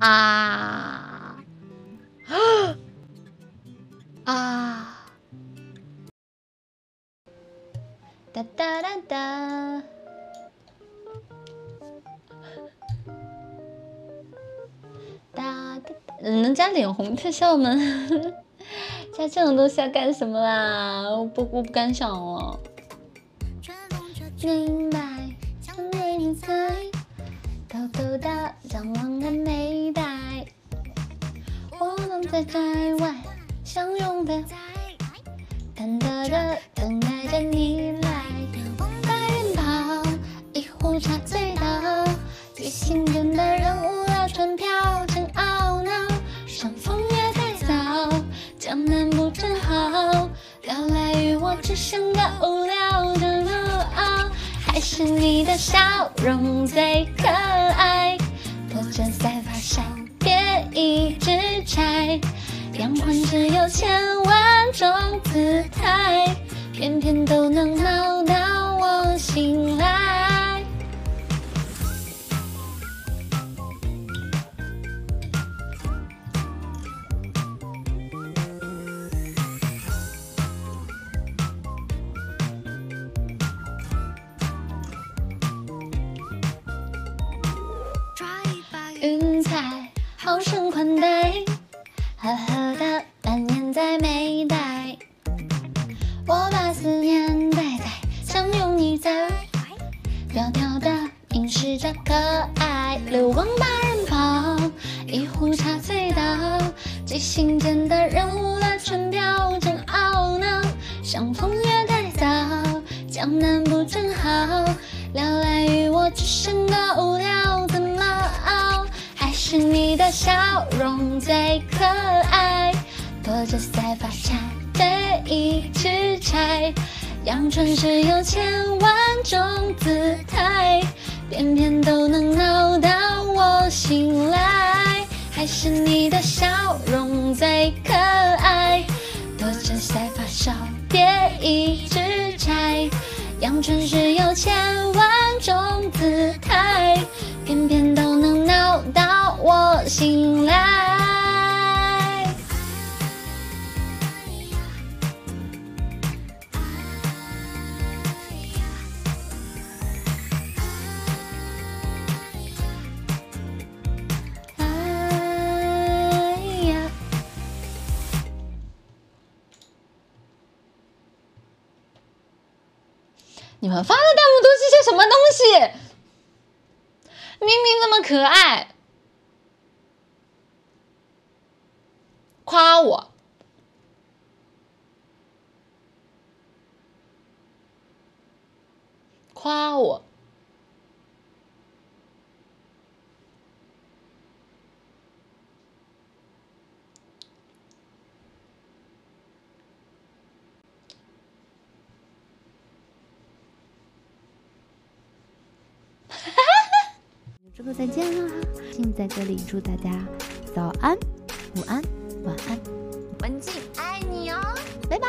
啊 啊！哒哒哒哒！哒哒哒！能加脸红特效吗？加这种东西要干什么啦？我不我不敢想了。明白，想为你猜，偷偷的张望的美。在在外相拥的，忐忑的等待着你来。白云跑，一壶茶醉倒，最心疼的人物了船票，真懊恼。赏风月太早，江南不正好，聊来与我只剩个无聊的路傲。还是你的笑容最可爱，拖着赛发扇，别一直拆。阳光只有千万种姿态，偏偏都能闹到我醒来。云彩好生宽带，呵呵的蔓延在眉黛。我把思念带在相拥你在，袅袅的凝视着可爱。流光把人跑，一壶茶醉倒，即兴间的人物了船票，真懊恼。相逢月太早，江南不正好，聊来与我只剩个无聊，怎么熬？还是你的笑容最可，拖着赛发扇，别一直拆。阳春时有千万种姿态，偏偏都能闹到我醒来。还是你的笑容最可爱，拖着腮发梢，别一直拆。阳春时有千万种姿态，偏偏都能闹到我醒来。你们发的弹幕都是些什么东西？明明那么可爱，夸我，夸我，之后再见啦！静在这里祝大家早安、午安、晚安，文静爱你哦。拜拜。